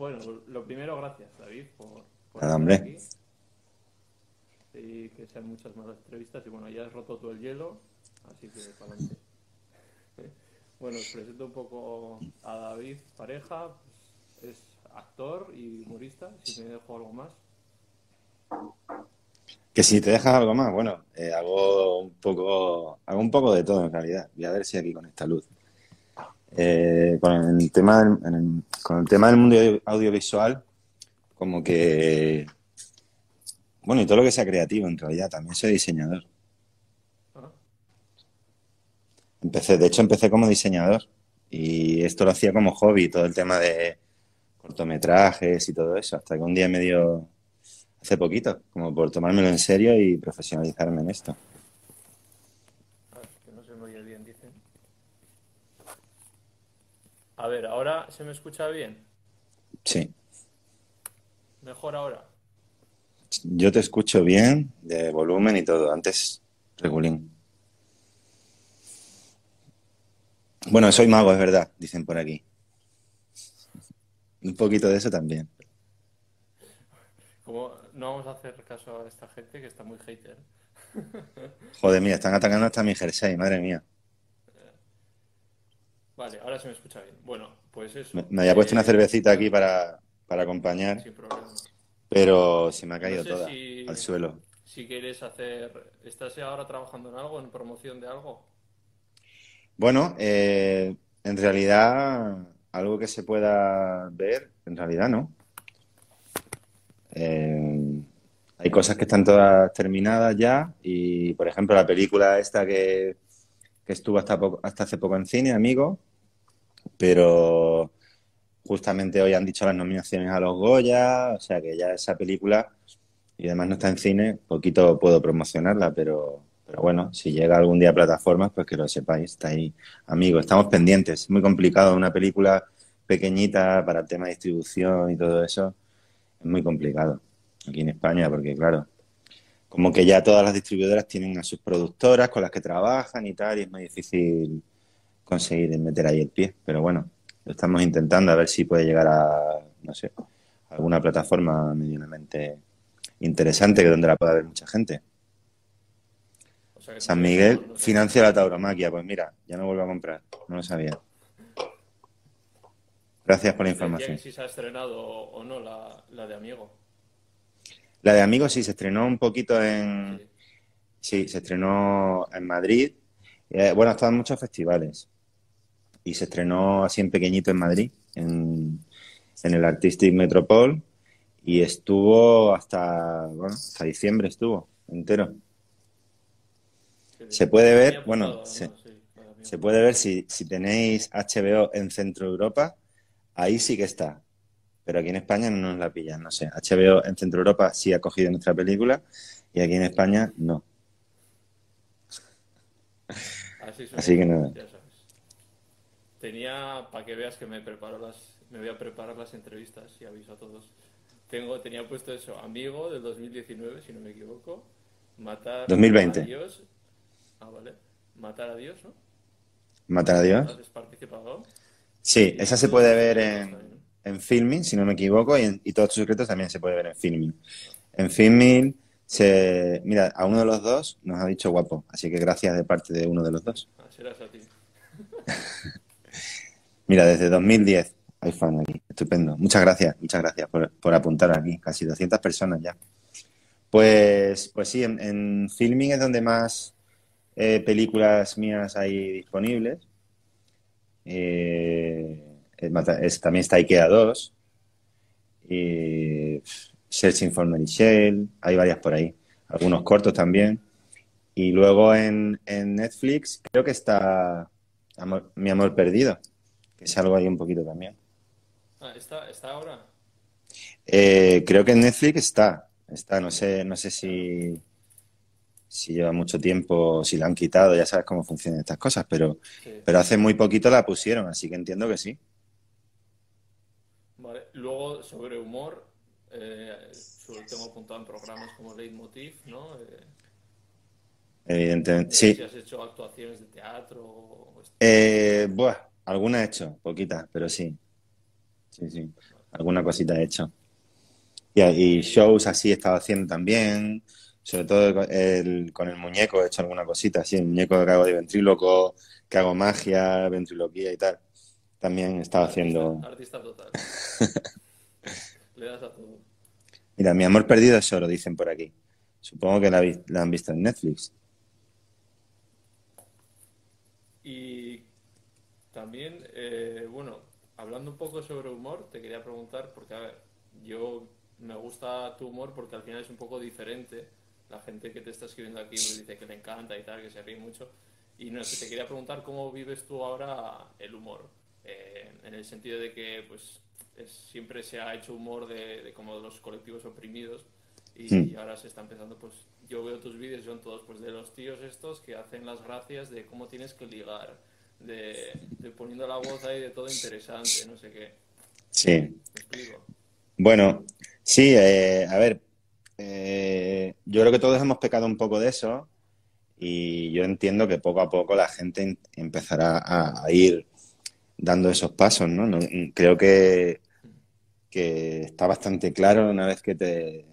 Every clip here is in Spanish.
Bueno, lo primero, gracias, David, por, por Nada, estar aquí. Y que sean muchas más entrevistas. Y bueno, ya has roto todo el hielo, así que para adelante. Bueno, os presento un poco a David, pareja. pues, es actor y humorista, si me dejo algo más. Que si te dejas algo más, bueno, eh, hago un poco, hago un poco de todo en realidad. Voy a ver si aquí con esta luz. Eh, con el tema del, con el tema del mundo audio- audiovisual, como que, bueno, y todo lo que sea creativo en realidad, también soy diseñador. Empecé, de hecho, empecé como diseñador y esto lo hacía como hobby, todo el tema de cortometrajes y todo eso, hasta que un día me dio, hace poquito, como por tomármelo en serio y profesionalizarme en esto. ah, es que no se me oye bien, dicen. A ver, ahora se me escucha bien. Sí, Mejor ahora. yo te escucho bien, de volumen y todo, antes regulín. Bueno, soy mago, es verdad, dicen por aquí. Un poquito de eso también. Como no vamos a hacer caso a esta gente que está muy hater. Joder, mira, están atacando hasta mi jersey, madre mía. Vale, ahora se me escucha bien. Bueno, pues eso. Me, me había puesto una Eh, cervecita aquí para, para acompañar, Sin problema. pero se me ha No caído sé toda si, al suelo. si quieres hacer. ¿Estás ahora trabajando en algo, en promoción de algo? Bueno, eh, en realidad, algo que se pueda ver, en realidad no. Eh, hay cosas que están todas terminadas ya y, por ejemplo, la película esta que, que estuvo hasta, poco- hasta hace poco en cine, amigo, pero justamente hoy han dicho las nominaciones a los Goya, o sea que ya esa película, y además no está en cine, poquito puedo promocionarla, pero, pero bueno, si llega algún día a plataformas, pues que lo sepáis, está ahí, amigo, estamos pendientes, es muy complicado, una película pequeñita para el tema de distribución y todo eso, es muy complicado aquí en España, porque claro, como que ya todas las distribuidoras tienen a sus productoras con las que trabajan y tal, y es muy difícil conseguir meter ahí el pie, pero bueno, lo estamos intentando a ver si puede llegar a, no sé, alguna plataforma medianamente interesante que donde la pueda ver mucha gente. O sea que San Miguel no financia la tauromaquia, pues mira, ya me vuelvo a comprar, no lo sabía. Gracias por la información. si se ha estrenado o no la, la de Amigo. La de Amigos sí se estrenó un poquito en, Sí. sí, se estrenó en Madrid. Eh, bueno, ha estado en muchos festivales y se estrenó así en pequeñito en Madrid, en, en el Artistic Metropol y estuvo hasta, bueno, hasta diciembre estuvo entero. Se puede ver, bueno, se- puede ver si, si tenéis HBO en Centro Europa, ahí sí que está. Pero aquí en España no nos la pillan, no sé. HBO en Centro Europa sí ha cogido nuestra película y aquí en España no. Así, Así que nada. Tenía, para que veas que me preparo las, me voy a preparar las entrevistas y aviso a todos. Tengo, tenía puesto eso, Amigo del 2019, si no me equivoco. Matar 2020. a Dios. Ah, vale. Matar a Dios, ¿no? ¿Matar a Dios? ¿Has participado? Sí, esa se puede ver en, en Filmin, si no me equivoco, y, en- y todos tus secretos también se puede ver en Filmin. En Filmin, se, mira, a uno de los dos nos ha dicho guapo, así que gracias de parte de uno de los dos. Ah, serás a ti. Mira, desde 2010 hay fan aquí. Estupendo. Muchas gracias, muchas gracias por, apuntar aquí. Casi 200 personas ya. Pues, pues sí, en, Filming es donde más eh, películas mías hay disponibles. Eh, también está IKEA 2. Y pff, Searching for Mary Shelley. Hay varias por ahí. Algunos cortos también. Y luego en, en Netflix creo que está Amor- Mi Amor Perdido que es algo ahí un poquito también. Ah, ¿está, está ahora? Eh, creo que en Netflix está, está, no sé, no sé si, si lleva mucho tiempo, si la han quitado, ya sabes cómo funcionan estas cosas, pero, Sí. pero hace muy poquito la pusieron, así que entiendo que sí. Vale. Luego, sobre humor, eh, sobre- tengo apuntado en programas como Leitmotiv, ¿no? Eh, Evidentemente, sí. si has hecho actuaciones de teatro o... Eh, buah, alguna he hecho, poquitas, pero sí. Sí, sí. alguna cosita he hecho. Y, y shows así he estado haciendo también, sobre todo el, con el muñeco he hecho alguna cosita, así, el muñeco que hago de ventríloco, que hago magia, ventriloquía y tal. También he estado haciendo... Artista total. Le das a todo. Mira, mi amor perdido es oro, dicen por aquí. Supongo que la, la han visto en Netflix. Y también, eh, bueno, hablando un poco sobre humor, te quería preguntar, porque a ver, yo me gusta tu humor porque al final es un poco diferente. La gente que te está escribiendo aquí pues, dice que le encanta y tal, que se ríe mucho. Y no sé, te quería preguntar cómo vives tú ahora el humor. Eh, en el sentido de que pues es- siempre se ha hecho humor de, de como de los colectivos oprimidos y Hmm. ahora se está empezando pues yo veo tus vídeos y son todos pues de los tíos estos que hacen las gracias de cómo tienes que ligar de, de poniendo la voz ahí de todo interesante no sé qué Sí. Bueno, sí, eh, a ver, eh, yo creo que todos hemos pecado un poco de eso y yo entiendo que poco a poco la gente em- empezará a, a ir dando esos pasos, ¿no? No- creo que, que está bastante claro una vez que te...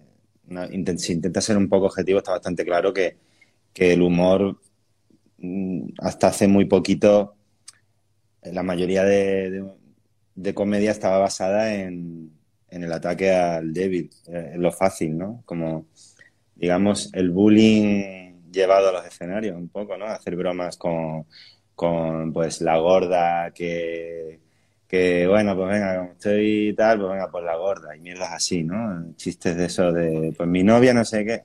una- si intentas ser un poco objetivo, está bastante claro que, que el humor mm, hasta hace muy poquito, la mayoría de, de, comedia estaba basada en, en el ataque al débil, eh, lo fácil, ¿no? Como, digamos, el bullying llevado a los escenarios un poco, ¿no? Hacer bromas con, con pues, la gorda que, que, bueno, pues venga, como estoy tal, pues venga, pues la gorda y mierdas así, ¿no? Chistes de eso de, pues mi novia no sé qué,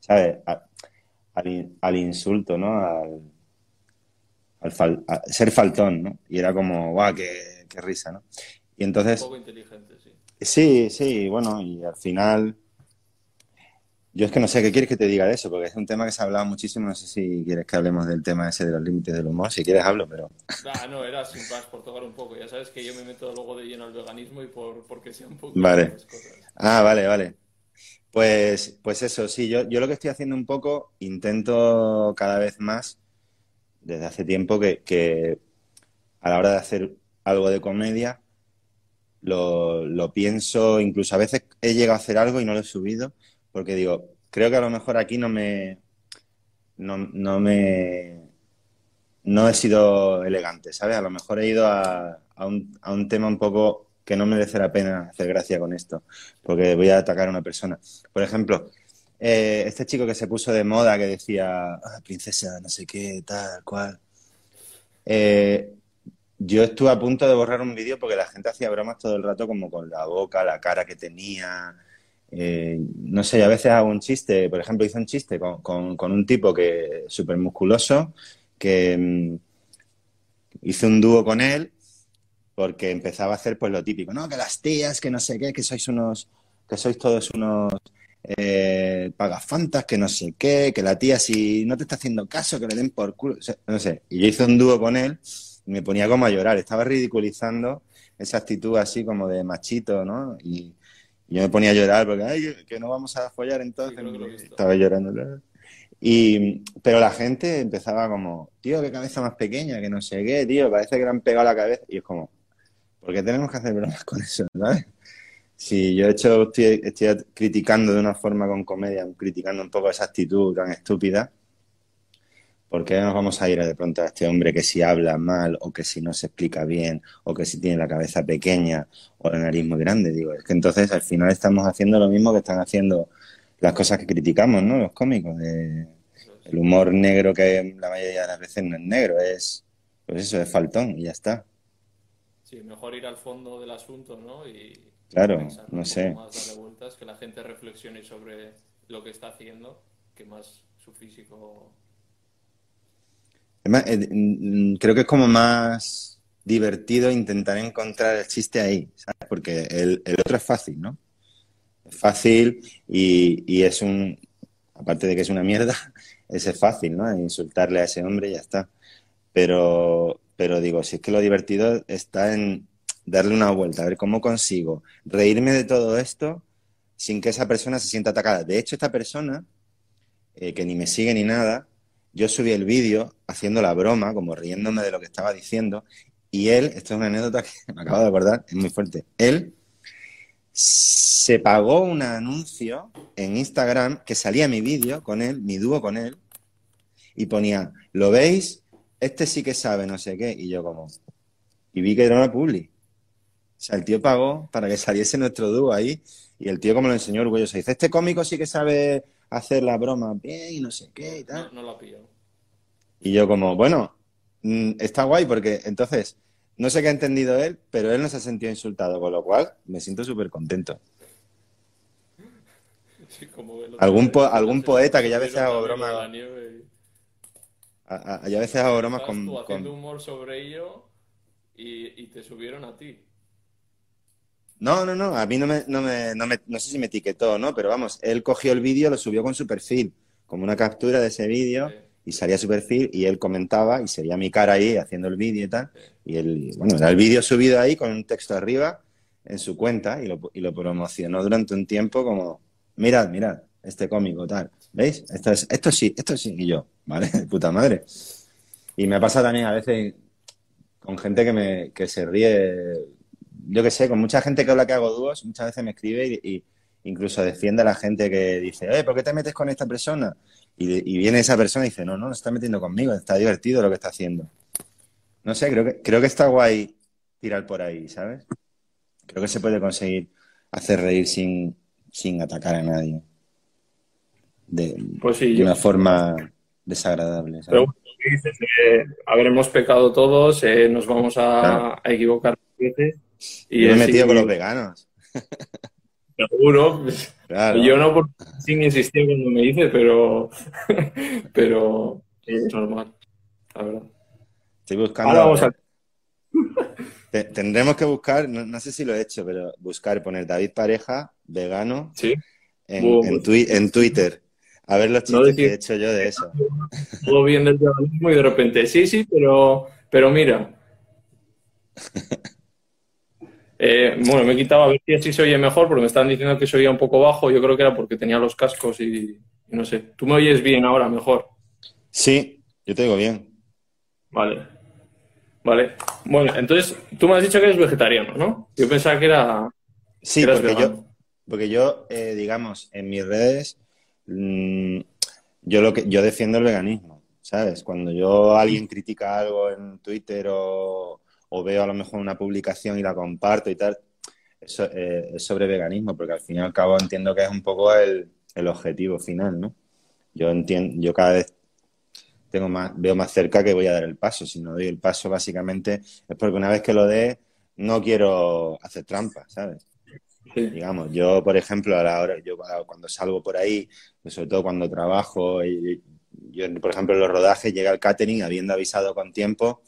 ¿sabes? Al, in- al insulto, ¿no? Al, al fal- a ser faltón, ¿no? Y era como, guau, qué, qué risa, ¿no? Y un entonces... poco inteligente sí Sí, sí, bueno, y al final, yo es que no sé qué quieres que te diga de eso, porque es un tema que se ha hablado muchísimo, no sé si quieres que hablemos del tema ese de los límites del humor, si quieres hablo, pero ah, no era sin más por tocar un poco ya sabes que yo me meto luego de lleno al veganismo y por porque sea un poco Vale. cosas Ah, vale, vale. Pues, pues eso, sí, yo, yo lo que estoy haciendo un poco, intento cada vez más, desde hace tiempo, que, a la hora de hacer algo de comedia, lo, lo pienso, incluso a veces he llegado a hacer algo y no lo he subido, porque digo, creo que a lo mejor aquí no me, no, no me, no he sido elegante, ¿sabes? A lo mejor he ido a, a un, a un tema un poco que no merece la pena hacer gracia con esto, porque voy a atacar a una persona. Por ejemplo, eh, este chico que se puso de moda que decía, "Ah, princesa, no sé qué, tal, cual. Eh, yo estuve a punto de borrar un vídeo porque la gente hacía bromas todo el rato como con la boca, la cara que tenía. Eh, no sé, a veces hago un chiste, por ejemplo, hice un chiste con, con- un tipo que súper musculoso, que mm, hice un dúo con él porque empezaba a hacer pues lo típico, ¿no? Que las tías, que no sé qué, que sois unos, que sois todos unos eh, pagafantas, que no sé qué, que la tía si no te está haciendo caso, que le den por culo, o sea, no sé. Y yo hice un dúo con él y me ponía como a llorar, estaba ridiculizando esa actitud así como de machito, ¿no? Y, y yo me ponía a llorar porque, ay, que- que no vamos a follar entonces. Sí. Estaba llorando. Y, pero la gente empezaba como, tío, qué cabeza más pequeña, que no sé qué, tío, parece que le han pegado la cabeza. Y es como, ¿por qué tenemos que hacer bromas con eso, ¿sabes? Si yo he hecho, estoy, estoy criticando de una forma con comedia, criticando un poco esa actitud tan estúpida, ¿por qué nos vamos a ir de pronto a este hombre que si habla mal o que si no se explica bien o que si tiene la cabeza pequeña o la nariz muy grande? Digo, es que entonces al final estamos haciendo lo mismo que están haciendo las cosas que criticamos, ¿no? Los cómicos, de el humor negro que la mayoría de las veces no es negro, es, pues eso, es faltón y ya está. Sí, mejor ir al fondo del asunto, ¿no? Y Claro, no sé. poco más, darle vueltas, que la gente reflexione sobre lo que está haciendo, que más su físico. Además, eh, mm, creo que es como más divertido intentar encontrar el chiste ahí, ¿sabes? Porque el, el otro es fácil, ¿no? Es fácil y, y es un, aparte de que es una mierda, ese es fácil, ¿no? Insultarle a ese hombre y ya está. Pero, pero digo, si es que lo divertido está en darle una vuelta, a ver cómo consigo reírme de todo esto sin que esa persona se sienta atacada. De hecho, esta persona, eh, que ni me sigue ni nada, yo subí el vídeo haciendo la broma, como riéndome de lo que estaba diciendo, y él, esto es una anécdota que me acabo de acordar, es muy fuerte, él se pagó un anuncio en Instagram que salía mi vídeo con él, mi dúo con él, y ponía, ¿lo veis? Este sí que sabe, no sé qué. Y yo como, y vi que era una publi. O sea, el tío pagó para que saliese nuestro dúo ahí, y el tío como lo enseñó orgulloso, dice, este cómico sí que sabe hacer la broma bien y no sé qué y tal. No, no la pillo. Y yo como, bueno, mm, está guay porque entonces no sé qué ha entendido él, pero él no se ha sentido insultado, con lo cual me siento súper contento. Sí, como Algún, po- algún poeta que ya a veces hago también broma, a a, veces hago bromas con, tú haciendo con- humor sobre ello y, y te subieron a ti. No, no, no, a mí no me, no me, no me- no sé si me etiquetó, ¿no? Pero vamos, él cogió el vídeo, lo subió con su perfil, como una captura de ese vídeo, Sí. y salía su perfil, y él comentaba, y sería mi cara ahí haciendo el vídeo y tal, y él, bueno, era el vídeo subido ahí con un texto arriba en su cuenta, y lo, y lo promocionó durante un tiempo como, mirad, mirad, este cómico, tal, ¿veis? Esto, es, esto sí, esto sí, y yo, ¿vale? De puta madre. Y me pasa también a veces con gente que, me, que se ríe, yo qué sé, con mucha gente que habla que hago dúos, muchas veces me escribe y, y incluso defiende a la gente que dice, eh, ¿por qué te metes con esta persona? Y, y viene esa persona y dice, no, no, no está metiendo conmigo, está divertido lo que está haciendo. No sé, creo que, creo que está guay tirar por ahí, ¿sabes? Creo que se puede conseguir hacer reír sin, sin atacar a nadie. De, Pues sí, de yo. una forma desagradable, Pero ¿sabes? que dices, eh, hemos pecado todos, eh, nos vamos a, Claro. a equivocar veces. Y Yo me he metido con los veganos. Seguro. Claro. Yo no por sin insistir cuando me dice, pero, pero es normal, la verdad. Estoy buscando. Ahora vamos a... Te- Tendremos que buscar, no, no sé si lo he hecho, pero buscar, poner David Pareja, vegano, Sí, en, en Twitter. A ver los No chistes decir- que he hecho yo de eso. todo bien del veganismo y de repente, sí, sí, pero, pero mira. Eh, bueno, me he quitado a ver si así se oye mejor, porque me estaban diciendo que se oía un poco bajo. Yo creo que era porque tenía los cascos y, y no sé. ¿Tú me oyes bien ahora, mejor? Sí, yo te digo bien. Vale. Vale. Bueno, entonces tú me has dicho que eres vegetariano, ¿no? Yo pensaba que era. Sí, que porque yo, porque yo eh, digamos, en mis redes, mm, yo lo que yo defiendo el veganismo, ¿sabes? Cuando yo alguien critica algo en Twitter o, o veo a lo mejor una publicación y la comparto y tal, eso eh, es sobre veganismo, porque al fin y al cabo entiendo que es un poco el, el objetivo final, ¿no? Yo entiendo, yo cada vez tengo más, veo más cerca que voy a dar el paso. Si no doy el paso, básicamente, es porque una vez que lo dé, no quiero hacer trampas, ¿sabes? Sí. Digamos, yo, por ejemplo, a la hora, yo cuando salgo por ahí, pues sobre todo cuando trabajo, yo, por ejemplo, en los rodajes llega el catering habiendo avisado con tiempo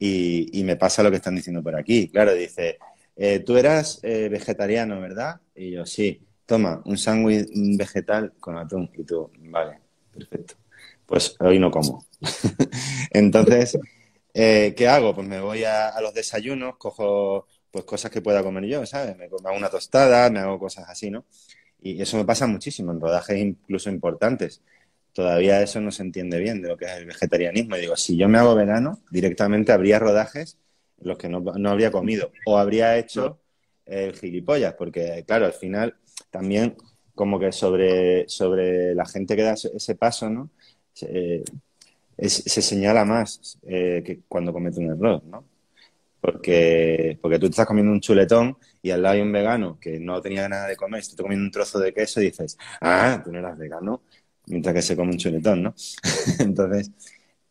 y, y me pasa lo que están diciendo por aquí. Claro, dice, eh, tú eras eh, vegetariano, ¿verdad? Y yo, sí, toma, un sándwich vegetal con atún. Y tú, vale, perfecto. Pues hoy no como. Entonces, eh, ¿qué hago? Pues me voy a, los desayunos, cojo pues cosas que pueda comer yo, ¿sabes? Me, me hago una tostada, me hago cosas así, ¿no? Y eso me pasa muchísimo en rodajes incluso importantes. Todavía eso no se entiende bien de lo que es el vegetarianismo. Y digo, si yo me hago vegano, directamente habría rodajes en los que no, no habría comido o habría hecho el gilipollas, porque claro, al final también como que sobre, sobre la gente que da ese paso, ¿no? Se, es, se señala más eh, que cuando comete un error, ¿no? Porque, porque tú te estás comiendo un chuletón y al lado hay un vegano que no tenía nada de comer, está comiendo un trozo de queso y dices, ah, tú no eras vegano, mientras que se come un chuletón, ¿no? Entonces,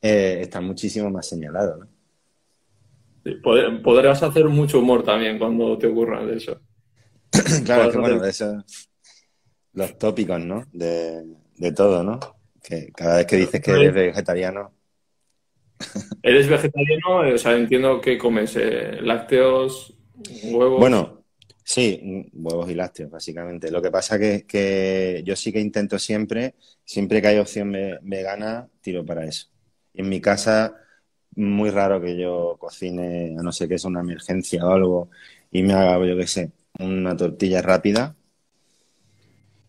eh, está muchísimo más señalado, ¿no? Sí, pod- podrás hacer mucho humor también cuando te ocurra de eso. claro, es que Podrás bueno, hacer- eso, los tópicos, ¿no? De, de todo, ¿no? Que cada vez que dices que eres vegetariano, ¿Eres vegetariano? O sea, entiendo que comes eh, lácteos, huevos. Bueno, sí, huevos y lácteos, básicamente. Lo que pasa que, que yo sí que intento siempre, siempre que hay opción ve- vegana, tiro para eso. En mi casa, muy raro que yo cocine, a no ser que es una emergencia o algo, y me haga, yo qué sé, una tortilla rápida.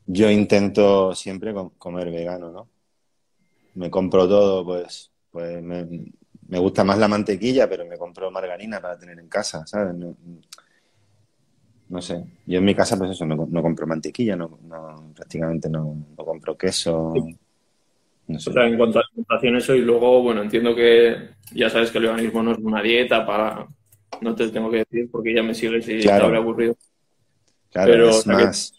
Yo intento siempre com- comer vegano, ¿no? Me compro todo, pues, pues me, gusta más la mantequilla, pero me compro margarina para tener en casa, ¿sabes? No sé. Yo en mi casa, pues eso, no, no compro mantequilla, no, no- prácticamente no, no compro queso. No sé. O sea, en cuanto a alimentación, eso, y luego, bueno, entiendo que ya sabes que el veganismo no es una dieta para. No te tengo que decir porque ya me sigues y Claro. te habrá aburrido. Claro, pero, es o sea, que- más.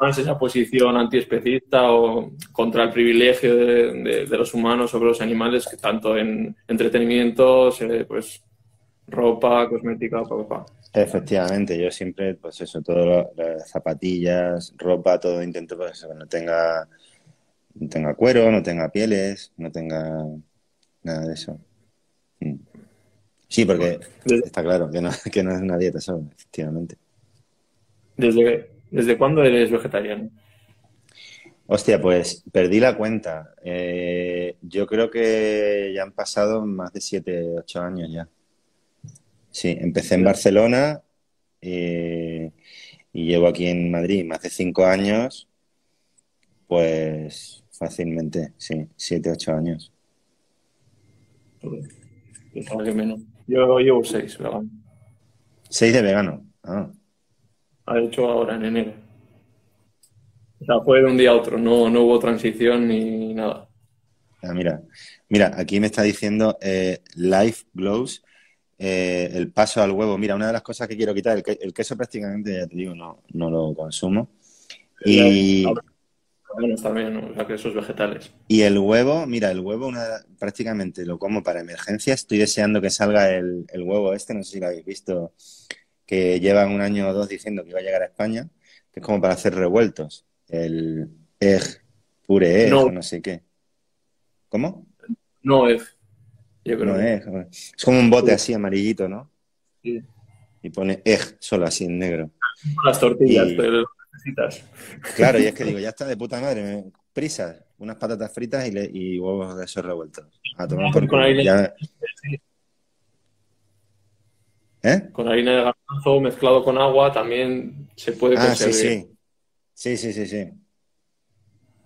Más esa posición antiespecista o contra el privilegio de, de- de los humanos sobre los animales, que tanto en entretenimientos, eh, pues ropa, cosmética, pa, pa, pa. Efectivamente, yo siempre, pues eso, todo lo- las zapatillas, ropa, todo intento pues eso, que no tenga, no tenga cuero, no tenga pieles, no tenga nada de eso. Mm. Sí, porque está claro que no, que no es una dieta solo, efectivamente. desde, ¿Desde cuándo eres vegetariano? Hostia, pues perdí la cuenta. Eh, yo creo que ya han pasado más de 7, 8 años ya. Sí, empecé en Barcelona eh, y llevo aquí en Madrid más de 5 años, pues fácilmente, sí, 7, 8 años. Menos. Yo llevo seis, vegano. 6 de vegano. Ah, Ha hecho ahora en enero. O sea, fue de un día a otro, no, no hubo transición ni nada. ah, mira, mira, aquí me está diciendo eh, Life Glows, eh, el paso al huevo. Mira, una de las cosas que quiero quitar, el, que- el queso prácticamente, ya te digo, no, no lo consumo. Y, Bueno, también, o sea, que esos vegetales. y el huevo, mira, el huevo una, prácticamente lo como para emergencia. Estoy deseando que salga el, el huevo este, no sé si lo habéis visto, que llevan un año o dos diciendo que iba a llegar a España, que es como para hacer revueltos. El egg, pure egg, No. o no sé qué. ¿Cómo? No es. Yo creo No que. Es como un bote así amarillito, ¿no? sí. Y pone egg solo así en negro. Las tortillas, Y- pero necesitas. Claro, y es que digo, ya está de puta madre, me- prisa, unas patatas fritas y, le- y huevos de esos revueltos. A tomar por Con culo. Ya- ¿Eh? Con harina de garbanzo mezclado con agua también se puede Ah, sí, conseguir. sí. Sí, sí, sí, sí.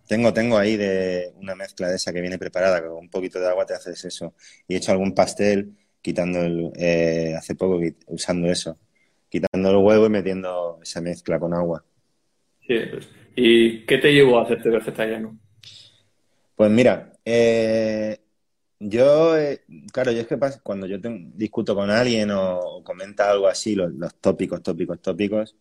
Tengo, tengo ahí de una mezcla de esa que viene preparada, con un poquito de agua te haces eso. Y he hecho algún pastel quitando el, eh, hace poco usando eso, quitando el huevo y metiendo esa mezcla con agua. Sí, pues. ¿Y qué te llevó a hacerte vegetariano? Pues mira, eh, yo, eh, claro, yo es que pasa, cuando yo te- discuto con alguien o, o comenta algo así, los, los tópicos, tópicos, tópicos,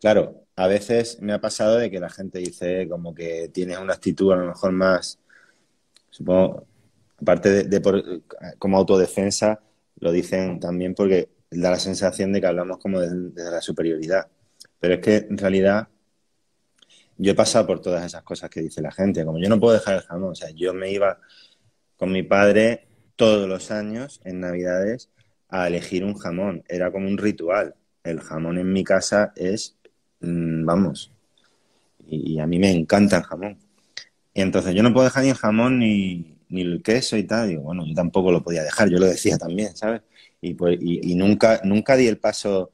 claro, a veces me ha pasado de que la gente dice como que tienes una actitud a lo mejor más, supongo, aparte de, por- como autodefensa, lo dicen también porque da la sensación de que hablamos como de- la superioridad. Pero es que en realidad yo he pasado por todas esas cosas que dice la gente. Como yo no puedo dejar el jamón, o sea, yo me iba con mi padre todos los años en Navidades a elegir un jamón. Era como un ritual. El jamón en mi casa es, mm, vamos, y, y a mí me encanta el jamón. Y entonces yo no puedo dejar ni el jamón ni, ni el queso y tal. Digo, bueno, yo tampoco lo podía dejar, yo lo decía también, ¿sabes? Y, pues, y, y nunca, nunca di el paso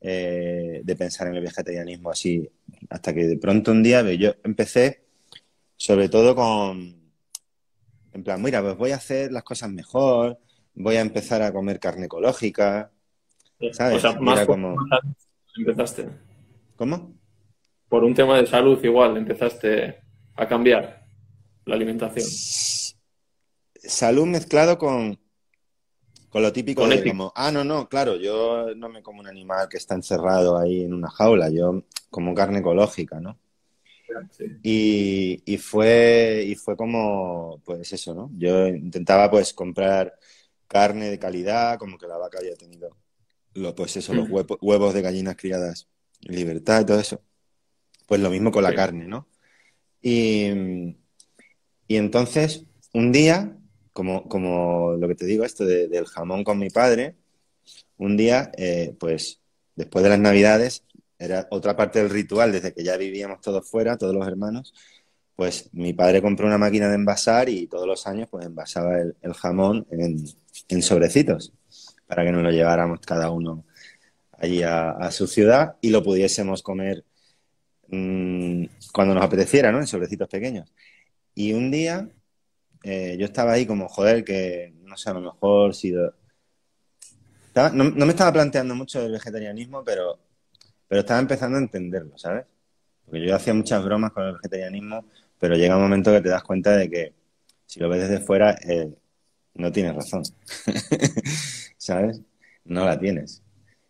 eh, de pensar en el vegetarianismo así, hasta que de pronto un día yo empecé sobre todo con, en plan, mira, pues voy a hacer las cosas mejor, voy a empezar a comer carne ecológica, ¿sabes? O sea, más por como- empezaste. ¿Cómo? Por un tema de salud igual, empezaste a cambiar la alimentación. Salud mezclado con, con lo típico Con de como, ah, no, no, claro, yo no me como un animal que está encerrado ahí en una jaula, yo como carne ecológica, ¿no? Sí. Y, y fue, y fue como, pues eso, ¿no? Yo intentaba pues comprar carne de calidad, como que la vaca había tenido, lo, pues eso, los Mm. huevo- huevos de gallinas criadas libertad y todo eso. Pues lo mismo con la Sí. carne, ¿no? Y, y entonces, un día, como, como lo que te digo, esto de- del jamón con mi padre, un día, eh, pues después de las Navidades, era otra parte del ritual, desde que ya vivíamos todos fuera, todos los hermanos, pues mi padre compró una máquina de envasar y todos los años pues envasaba el, el jamón en, en sobrecitos para que nos lo lleváramos cada uno allí a, su ciudad y lo pudiésemos comer mm, cuando nos apeteciera, ¿no? En sobrecitos pequeños. Y un día eh, yo estaba ahí como, joder, que no sé, a lo mejor si... lo- Estaba- no, no me estaba planteando mucho el vegetarianismo, pero pero estaba empezando a entenderlo, ¿sabes? Porque yo hacía muchas bromas con el vegetarianismo, pero llega un momento que te das cuenta de que si lo ves desde fuera, eh, no tienes razón. ¿Sabes? No la tienes.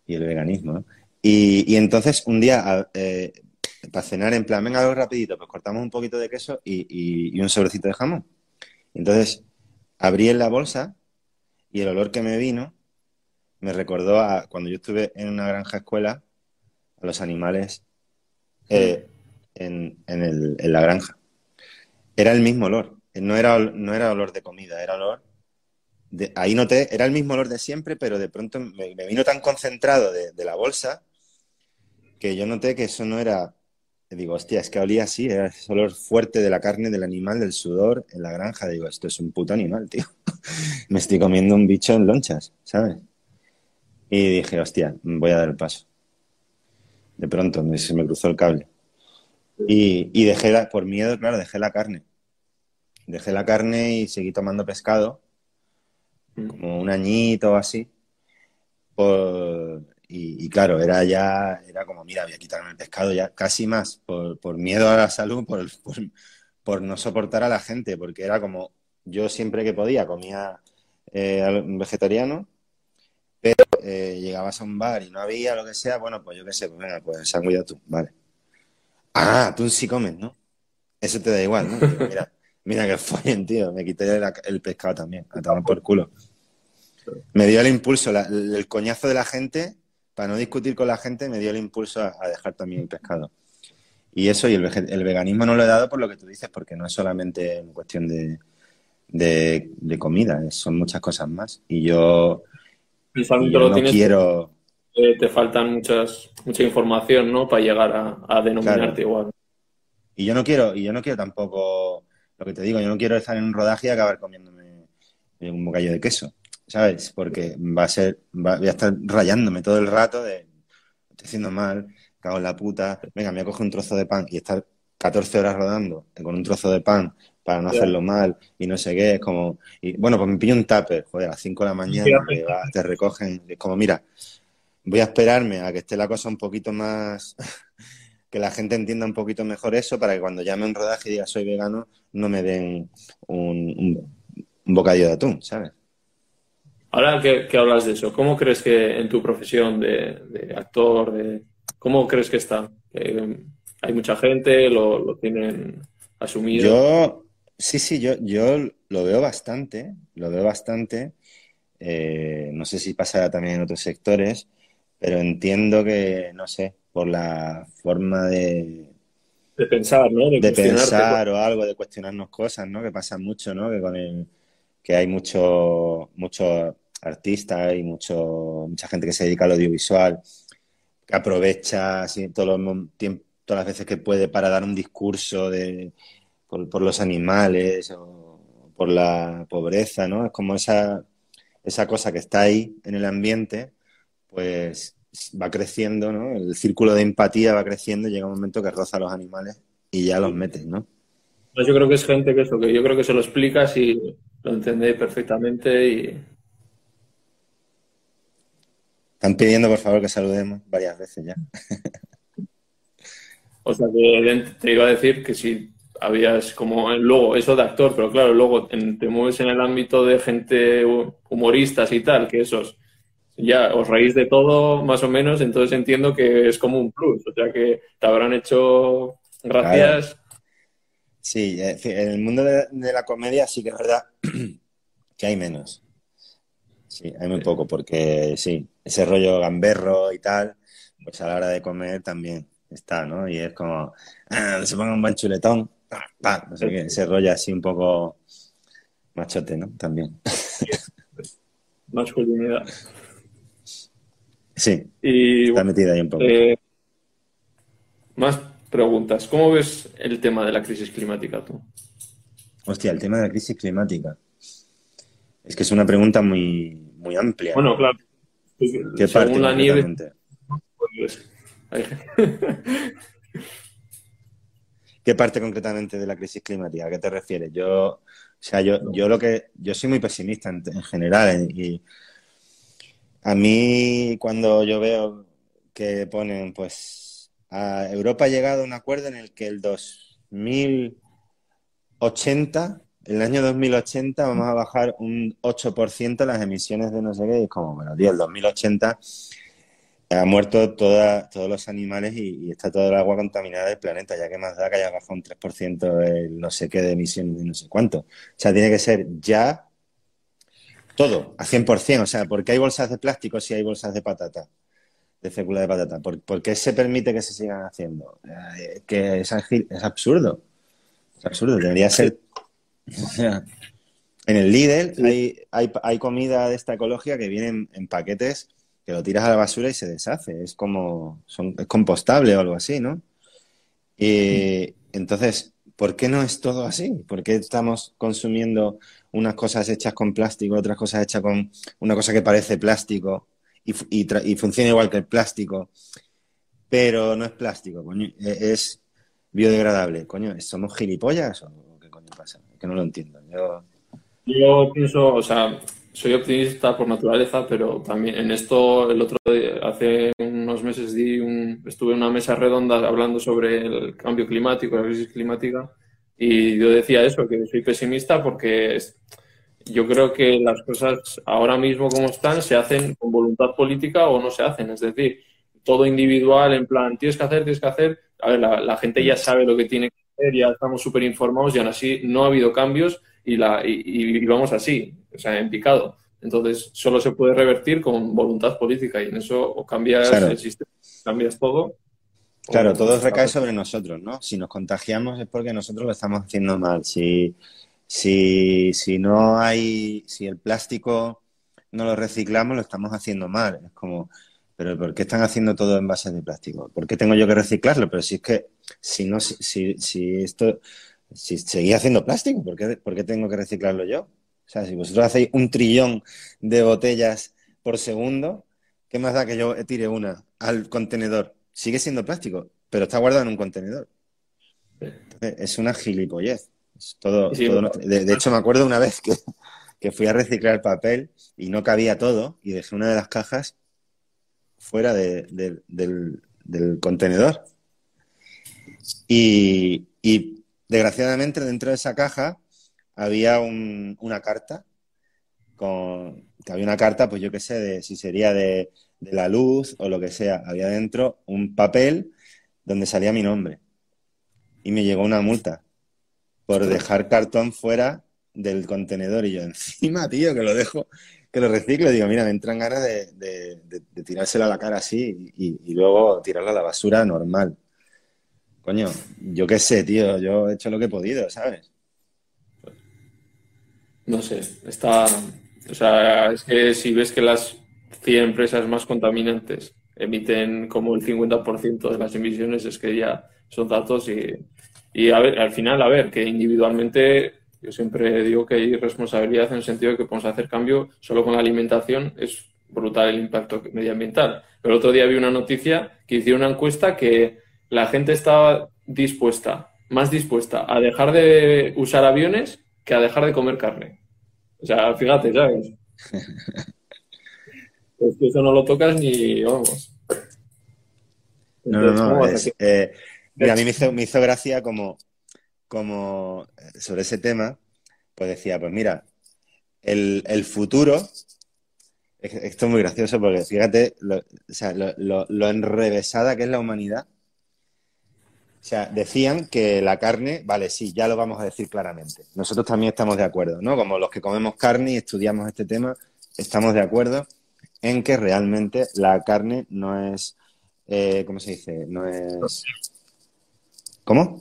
Y el veganismo. ¿no? Y, entonces un día, eh, para cenar, en plan, venga, algo rapidito, pues cortamos un poquito de queso y, un sobrecito de jamón. Entonces abrí en la bolsa y el olor que me vino me recordó a cuando yo estuve en una granja escuela, a los animales eh, en, en la granja. Era el mismo olor. No era, no era olor de comida, era olor ahí noté, era el mismo olor de siempre, pero de pronto me, vino tan concentrado de, la bolsa que yo noté que eso no era, digo, hostia, es que olía así, era ese olor fuerte de la carne del animal, del sudor en la granja. Digo, esto es un puto animal, tío. me estoy comiendo un bicho en lonchas, ¿sabes? Y dije, hostia, voy a dar el paso. De pronto se me cruzó el cable. Y, dejé, por miedo, claro, dejé la carne. Dejé la carne y seguí tomando pescado como un añito o así. y, claro, era ya, era como, mira, voy a quitarme el pescado ya, casi más, por, miedo a la salud, por, por, no soportar a la gente, porque era como, yo siempre que podía comía eh, vegetariano, pero eh, llegabas a un bar y no había lo que sea, bueno, pues yo qué sé, pues venga, pues sándwich tú, vale. Ah, tú sí comes, ¿no? Eso te da igual, ¿no? mira, mira que follen, tío, me quité el, pescado también, a tomar por culo me dio el impulso, el coñazo de la gente, para no discutir con la gente, me dio el impulso a, dejar también el pescado. Y eso, y el, veganismo no lo he dado por lo que tú dices, porque no es solamente cuestión de, de, comida, son muchas cosas más. Y yo, no quiero... te faltan muchas, mucha información, ¿no? Para llegar a, denominarte igual. Y yo no quiero, y yo no quiero tampoco, lo que te digo, yo no quiero estar en un rodaje y acabar comiéndome un bocadillo de queso. ¿Sabes? Porque va a ser, voy a estar rayándome todo el rato de, estoy haciendo mal, cago en la puta, venga, me voy a coger un trozo de pan y estar 14 horas rodando con un trozo de pan para no hacerlo mal y no sé qué, es como, y bueno, pues me pillo un tupper, joder, a las 5 de la mañana te recogen, es como, mira, voy a esperarme a que esté la cosa un poquito más, que la gente entienda un poquito mejor eso para que cuando llame un rodaje y diga soy vegano, no me den un, un bocadillo de atún, ¿sabes? Ahora que, hablas de eso, ¿cómo crees que en tu profesión de, actor, de, cómo crees que está? ¿Hay mucha gente? ¿Lo, tienen asumido? Yo, sí, sí, yo, yo lo veo bastante, lo veo bastante. Eh, no sé si pasará también en otros sectores, pero entiendo que, no sé, por la forma de, de pensar, ¿no? De, pensar o algo, de cuestionarnos cosas, ¿no? Que pasa mucho, ¿no? Que con el que hay mucho, mucho artistas y mucho, mucha gente que se dedica al audiovisual, que aprovecha todas las veces que puede para dar un discurso de, por, los animales o por la pobreza, ¿no? Es como esa, esa cosa que está ahí en el ambiente, pues va creciendo, ¿no? El círculo de empatía va creciendo y llega un momento que roza a los animales y ya los metes, ¿no? Pues yo creo que es gente que eso, que yo creo que se lo explicas y lo entendéis perfectamente y, están pidiendo, por favor, que saludemos varias veces ya. O sea, que te iba a decir que si habías como luego eso de actor, pero claro, luego te mueves en el ámbito de gente humoristas y tal, que esos ya os reís de todo más o menos, entonces entiendo que es como un plus, o sea que te habrán hecho gracias. Sí, en el mundo de, la comedia sí que es verdad que hay menos. Sí, hay muy poco, porque sí, ese rollo gamberro y tal, pues a la hora de comer también está, ¿no? Y es como, ah, se ponga un buen chuletón, pa, no sé qué, ese rollo así un poco machote, ¿no? También. Masculinidad. Sí, y, está metida ahí un poco. Eh, más preguntas. ¿Cómo ves el tema de la crisis climática tú? Hostia, el tema de la crisis climática. Es que es una pregunta muy, muy amplia. Bueno, claro. ¿Qué parte la nieve. Pues, ¿Qué parte concretamente de la crisis climática? ¿A qué te refieres? Yo, o sea, yo, yo lo que, yo soy muy pesimista en, general y a mí cuando yo veo que ponen, pues, a Europa ha llegado a un acuerdo en el que el 2080, el año 2080, vamos a bajar un 8% las emisiones de no sé qué. Y es como, bueno, tío, el 2080 ha muerto toda, todos los animales y, está todo el agua contaminada del planeta, ya que más da que haya bajado un 3% el no sé qué de emisiones de no sé cuánto. O sea, tiene que ser ya todo, a 100%. O sea, ¿por qué hay bolsas de plástico si hay bolsas de patata? De fécula de patata. ¿Por, qué se permite que se sigan haciendo? Eh, que es, es absurdo. Es absurdo. Debería ser... en el Lidl hay, hay, hay comida de esta ecológica que viene en paquetes que lo tiras a la basura y se deshace. Es como, son, es compostable o algo así, ¿no? Y entonces, ¿por qué no es todo así? ¿Por qué estamos consumiendo unas cosas hechas con plástico, otras cosas hechas con una cosa que parece plástico y, y, funciona igual que el plástico, pero no es plástico, coño, e, es biodegradable? Coño, ¿somos gilipollas o qué coño pasa? que no lo entiendo. Yo... Pienso, o sea, soy optimista por naturaleza, pero también en esto el otro día, hace unos meses di un, estuve en una mesa redonda hablando sobre el cambio climático, la crisis climática, y yo decía eso, que soy pesimista porque yo creo que las cosas ahora mismo como están se hacen con voluntad política o no se hacen, es decir, todo individual, en plan, tienes que hacer, tienes que hacer, a ver, la, la gente ya sabe lo que tiene que hacer, ya estamos súper informados y aún así no ha habido cambios y, la, y, vamos así, o sea, en picado. Entonces, solo se puede revertir con voluntad política y en eso o cambias el sistema, cambias todo. Claro, todo recae sobre nosotros, ¿no? Si nos contagiamos es porque nosotros lo estamos haciendo mal. Si, si, si no hay, si el plástico no lo reciclamos, lo estamos haciendo mal. Es como, pero ¿por qué están haciendo todo en base de plástico? ¿Por qué tengo yo que reciclarlo? Pero si es que, si no, si, si esto, si seguía haciendo plástico, ¿por qué, tengo que reciclarlo yo? O sea, si vosotros hacéis un trillón de botellas por segundo, ¿qué más da que yo tire una al contenedor? Sigue siendo plástico, pero está guardado en un contenedor. es una gilipollez. Todo, de, hecho, me acuerdo una vez que, fui a reciclar papel y no cabía todo y dejé una de las cajas fuera del, contenedor. Y, y Desgraciadamente, dentro de esa caja había una carta, con, que había una carta, pues yo qué sé, de si sería de, la luz o lo que sea. Había dentro un papel donde salía mi nombre. Y me llegó una multa por dejar cartón fuera del contenedor. Y yo, encima, tío, que lo dejo, que lo reciclo. Digo, mira, me entran ganas de, tirárselo a la cara así y, y, luego tirarlo a la basura normal. Coño, yo qué sé, tío, yo he hecho lo que he podido, ¿sabes? No sé, está. O sea, es que si ves que las 100 empresas más contaminantes emiten como el 50% de las emisiones, es que ya son datos y, y a ver, al final, a ver, que individualmente yo siempre digo que hay responsabilidad en el sentido de que podemos hacer cambio solo con la alimentación, es brutal el impacto medioambiental. Pero el otro día vi una noticia que hicieron una encuesta que la gente estaba dispuesta, más dispuesta a dejar de usar aviones que a dejar de comer carne. O sea, fíjate, ¿sabes? es que eso no lo tocas ni, vamos. no, no, no. Eh, a mí me hizo, me hizo gracia como, como sobre ese tema, pues decía, pues mira, el, futuro, esto es muy gracioso porque fíjate lo, o sea, lo enrevesada que es la humanidad o sea, decían que la carne, vale, sí, ya lo vamos a decir claramente. Nosotros también estamos de acuerdo, ¿no? Como los que comemos carne y estudiamos este tema, estamos de acuerdo en que realmente la carne no es, eh, ¿cómo se dice? No es... ¿Cómo?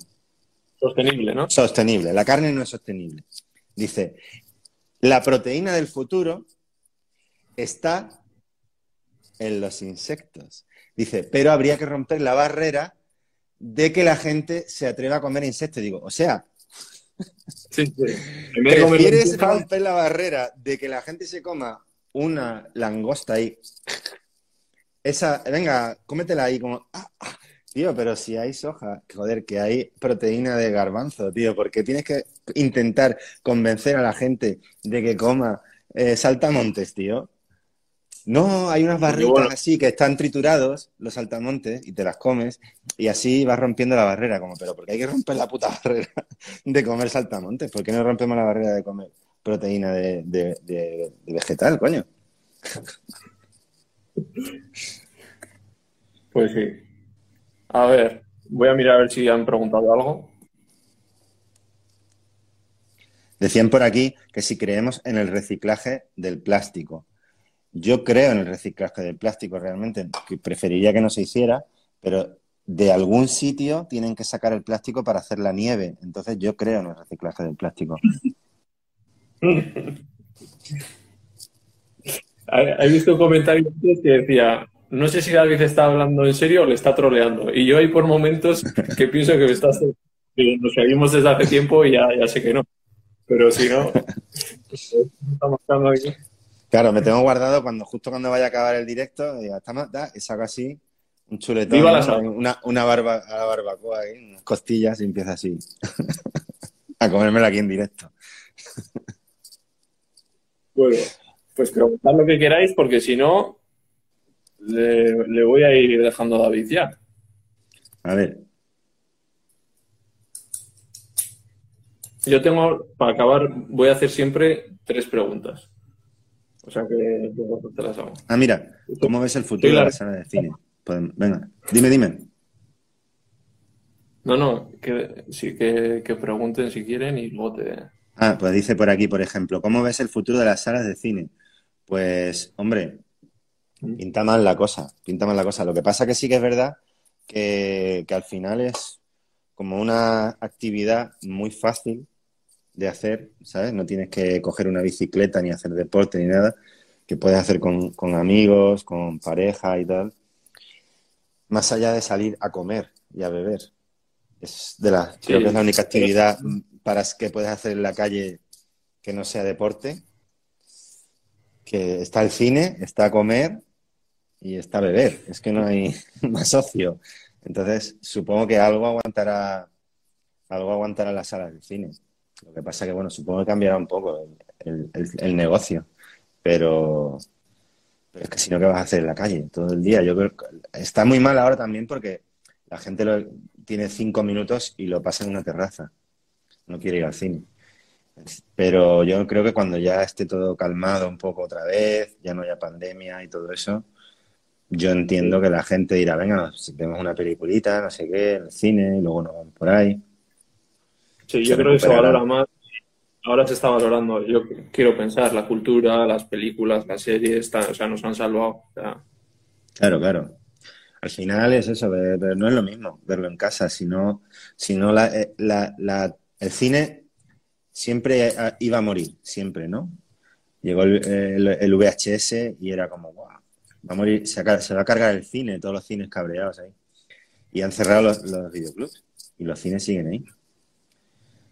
Sostenible, ¿no? Sostenible. La carne no es sostenible. Dice, la proteína del futuro está en los insectos. Dice, pero habría que romper la barrera de que la gente se atreva a comer insectos. Digo, o sea, sí, ¿prefieres romper la barrera de que la gente se coma una langosta ahí? Esa, venga, cómetela ahí como, ah, ah, tío, pero si hay soja, joder, que hay proteína de garbanzo, tío, porque tienes que intentar convencer a la gente de que coma eh, saltamontes, tío. No, hay unas barritas bueno. así que están triturados, los saltamontes, y te las comes, y así vas rompiendo la barrera, como, pero porque hay que romper la puta barrera de comer saltamontes? ¿Por qué no rompemos la barrera de comer proteína de, de- de- de vegetal, coño? Pues sí. A ver, voy a mirar a ver si han preguntado algo. Decían por aquí que si creemos en el reciclaje del plástico. Yo creo en el reciclaje del plástico realmente, que preferiría que no se hiciera, pero de algún sitio tienen que sacar el plástico para hacer la nieve. Entonces yo creo en el reciclaje del plástico. He visto un comentario que decía, no sé si David está hablando en serio o le está troleando. Y yo hay por momentos que pienso que me estás... nos seguimos desde hace tiempo y ya, ya sé que no. Pero si no, estamos aquí. Claro, me tengo guardado cuando justo cuando vaya a acabar el directo, saco así un chuletón, una, una barba, a la barbacoa ahí, unas costillas y empieza así a comérmela aquí en directo. Bueno, pues preguntad lo que queráis porque si no, le, le voy a ir dejando a David ya. A ver, Yo tengo, para acabar, voy a hacer siempre tres preguntas. O sea que te las hago. ah, mira, ¿cómo ves el futuro de la- la sala de cine? Podem- venga, dime, dime. No, no, que, sí, que, que pregunten si quieren y luego te... Ah, pues dice por aquí, por ejemplo, ¿cómo ves el futuro de las salas de cine? Pues, hombre, pinta mal la cosa, pinta mal la cosa. Lo que pasa que sí que es verdad que, que al final es como una actividad muy fácil de hacer, ¿sabes? No tienes que coger una bicicleta ni hacer deporte ni nada, que puedes hacer con, con amigos, con pareja y tal. Más allá de salir a comer y a beber. Es de la, creo que es la única actividad para que puedes hacer en la calle que no sea deporte. Que está el cine, está a comer y está beber. Es que no hay más ocio. Entonces, supongo que algo aguantará, algo aguantará las salas del cine. Lo que pasa que, bueno, supongo que cambiará un poco el negocio. Pero, pero es que si no, ¿qué vas a hacer en la calle todo el día? Yo creo que está muy mal ahora también porque la gente lo- tiene cinco minutos y lo pasa en una terraza. No quiere ir al cine. Pero yo creo que cuando ya esté todo calmado un poco otra vez, ya no haya pandemia y todo eso, yo entiendo que la gente dirá, venga, vemos una peliculita, no sé qué, en el cine, y luego nos vamos por ahí. Sí, yo creo que se valora más. Ahora se está valorando, yo quiero pensar, la cultura, las películas, las series, o sea, nos han salvado. O sea, Claro, claro. Al final es eso, pero no es lo mismo verlo en casa, sino, sino la, eh, la- la- el cine siempre ah, iba a morir, siempre, ¿no? Llegó el, el- el VHS y era como, "Buah, va a morir, se, va a cargar el cine, todos los cines cabreados ahí. Y han cerrado los, los videoclubs y los cines siguen ahí.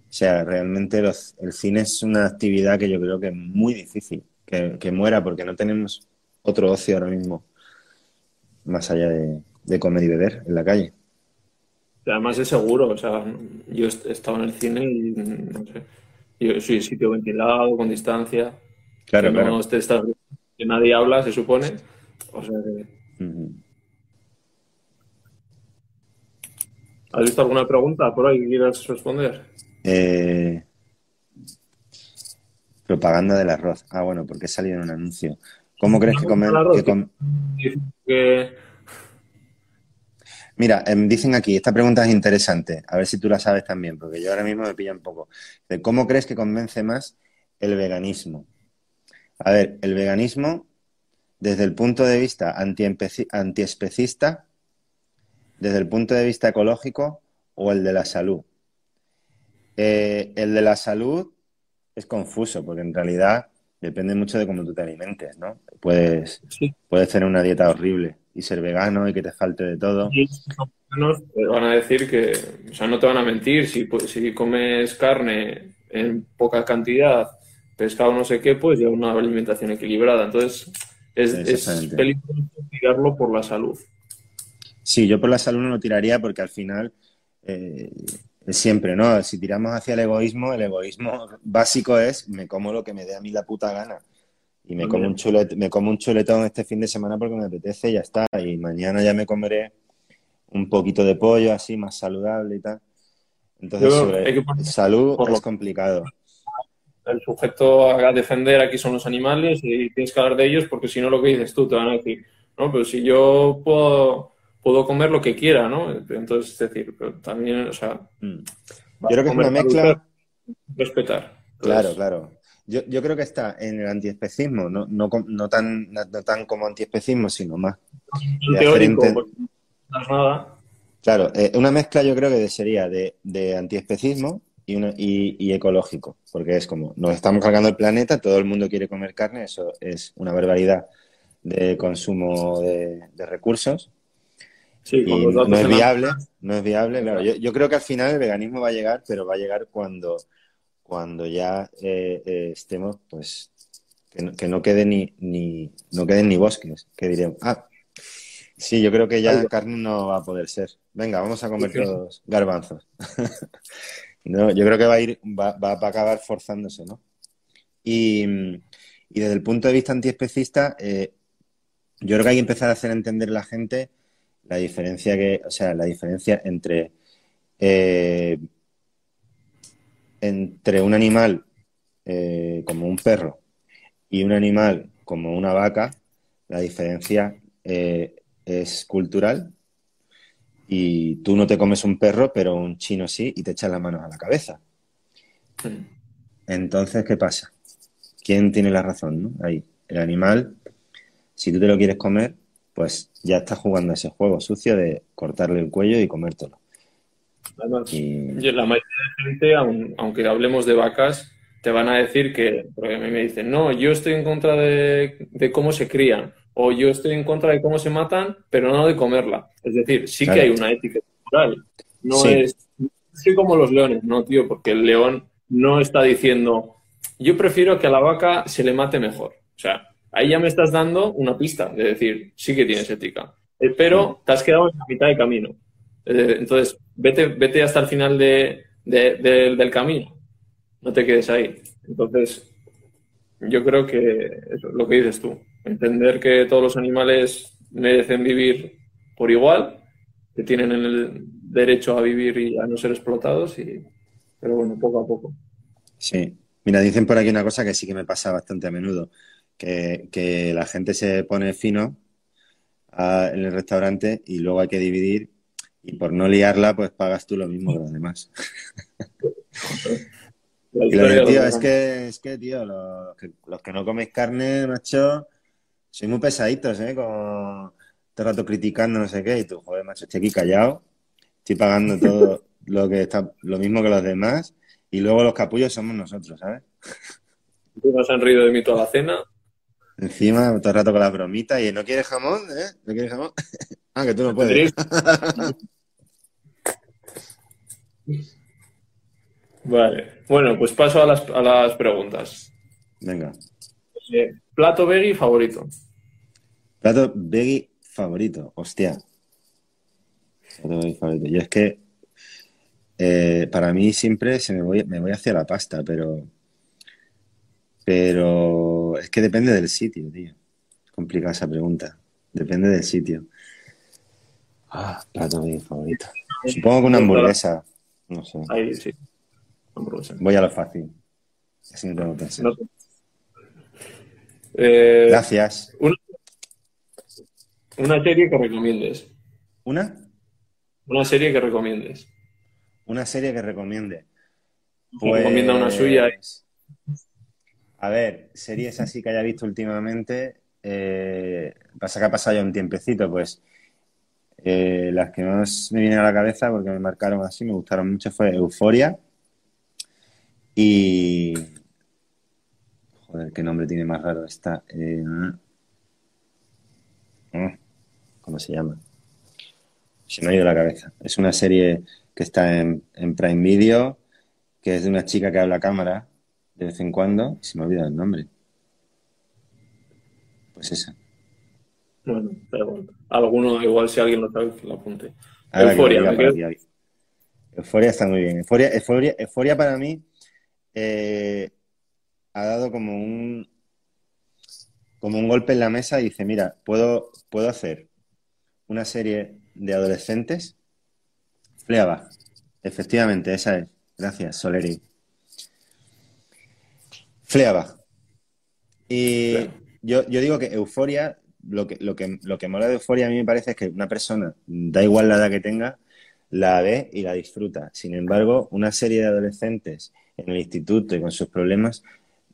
O sea, realmente los- el cine es una actividad que yo creo que es muy difícil que, que muera porque no tenemos otro ocio ahora mismo más allá de, de comer y beber en la calle. además es seguro, o sea, yo he estado en el cine y no sé, yo soy sitio ventilado, con distancia, Claro, que claro. no te estás- que nadie habla, se supone. O sea que- Ujú. ¿Has visto alguna pregunta por ahí que quieras responder? Eh, propaganda del arroz. Ah, bueno, porque he salido en un anuncio. ¿Cómo crees que arroz, que com- que Mira, em, dicen aquí, esta pregunta es interesante, a ver si tú la sabes también, porque yo ahora mismo me pilla un poco. De ¿Cómo crees que convence más el veganismo? A ver, el veganismo, desde el punto de vista antiespecista, desde el punto de vista ecológico o el de la salud. Eh, el de la salud es confuso, porque en realidad depende mucho de cómo tú te alimentes, ¿no? Puedes, sí, puedes tener una dieta horrible y ser vegano y que te falte de todo. y los veganos te van a decir que, o sea, no te van a mentir, si, pu- si comes carne en poca cantidad, pescado no sé qué, pues lleva una alimentación equilibrada. Entonces, es, es peligroso tirarlo por la salud. Sí, yo por la salud no lo tiraría porque al final eh, es siempre, ¿no? Si tiramos hacia el egoísmo, el egoísmo básico es me como lo que me dé a mí la puta gana. Y me como, un chulet, me como un chuletón este fin de semana porque me apetece y ya está. Y mañana ya me comeré un poquito de pollo así, más saludable y tal. Entonces, sobre salud es complicado. El sujeto a defender aquí son los animales y tienes que hablar de ellos porque si no lo que dices tú te van a decir, no, pero si yo puedo, puedo comer lo que quiera, ¿no? Entonces, es decir, pero también, o sea... Mm. Yo creo que es una mezcla... Respetar. Claro, claro. Yo, yo, creo que está en el antiespecismo, no, no, no, tan, no tan como antiespecismo, sino más. Teórico, pues, no es nada. Claro, eh, una mezcla yo creo que sería de, de antiespecismo y, una, y, ecológico, porque es como, nos estamos cargando el planeta, todo el mundo quiere comer carne, eso es una barbaridad de consumo de, recursos. Sí, y no es viable, no es viable, claro. Yo, yo, creo que al final el veganismo va a llegar, pero va a llegar cuando, cuando ya eh, eh, estemos, pues, que no, que no quede ni, ni, no queden ni bosques, que diremos, ah, sí, yo creo que ya carne no va a poder ser. Venga, vamos a comer todos garbanzos. no, yo creo que va a ir, va, va, a acabar forzándose, ¿no? Y, y, desde el punto de vista antiespecista, eh, yo creo que hay que empezar a hacer entender a la gente la diferencia que, o sea, la diferencia entre eh, entre un animal eh, como un perro y un animal como una vaca, la diferencia es cultural y tú no te comes un perro, pero un chino sí, y te echas las manos a la cabeza. Entonces, ¿qué pasa? ¿Quién tiene la razón? ¿no? Ahí, el animal, si tú te lo quieres comer, pues ya estás jugando ese juego sucio de cortarle el cuello y comértelo. y... la mayoría de gente, aunque hablemos de vacas, te van a decir que, porque a mí me dicen, no, yo estoy en contra de, de cómo se crían o yo estoy en contra de cómo se matan, pero no de comerla. Es decir, sí que hay una ética moral. No es, como los leones, no, tío, porque el león no está diciendo, yo prefiero que a la vaca se le mate mejor. O sea, ahí ya me estás dando una pista de decir, sí que tienes ética. Eh, pero te has quedado en la mitad de camino. Eh, entonces, vete, vete hasta el final de, del camino. No te quedes ahí. Entonces, yo creo que eso, lo que dices tú, entender que todos los animales merecen vivir por igual, que tienen el derecho a vivir y a no ser explotados, y, pero bueno, poco a poco. Sí. Mira, dicen por aquí una cosa que sí que me pasa bastante a menudo, que, la gente se pone fino en el restaurante y luego hay que dividir y por no liarla, pues pagas tú lo mismo que los demás. y lo tío, es que, es que, tío, los que, los que no coméis carne, macho, soy muy pesaditos, ¿eh? Como todo el rato criticando no sé qué, y tú, joder, macho, estoy aquí callado, estoy pagando todo lo que está, lo mismo que los demás, y luego los capullos somos nosotros, ¿sabes? Tú me has reído de mí toda la cena. Encima, todo el rato con la bromita, y no quieres jamón, ¿eh? ¿No quieres jamón? ah, que tú no puedes. vale, bueno, pues paso a las, a las preguntas. Venga. Eh, plato veggie favorito. Plato veggie favorito, hostia. Plato veggie favorito. Yo es que eh, para mí siempre se me voy, me voy hacia la pasta, pero pero es que depende del sitio, tío. Complicada esa pregunta. Depende del sitio. Ah, plato veggie favorito. Supongo que una hamburguesa. No sé. Ahí sí. Voy a lo fácil. Así no tengo que pensar. Eh, Gracias. Una, serie que recomiendes. ¿Una? Una serie que recomiendes. Una serie que recomiende. Pues... Recomienda una suya. A ver, series así que haya visto últimamente. Eh, pasa que ha pasado ya un tiempecito, pues eh, las que más me vienen a la cabeza porque me marcaron así, me gustaron mucho, fue Euforia y Joder, qué nombre tiene más raro esta. Eh, ah, ¿Cómo se llama? Se me ha ido la cabeza. Es una serie que está en, Prime Video, que es de una chica que habla a cámara de vez en cuando, se me olvida el nombre. Pues esa. Bueno, pero alguno, igual si alguien lo sabe, que lo apunte. Euforia, Euforia está muy bien. Euforia, Euforia, Euforia para mí eh, ha dado como un, como un golpe en la mesa y dice, mira, puedo, puedo hacer una serie de adolescentes. Fleabag. Efectivamente, esa es. Gracias, Soleri. Fleabag. Y yo, yo digo que Euforia, lo que, lo, que, lo que mola de Euforia a mí me parece es que una persona, da igual la edad que tenga, la ve y la disfruta. Sin embargo, una serie de adolescentes en el instituto y con sus problemas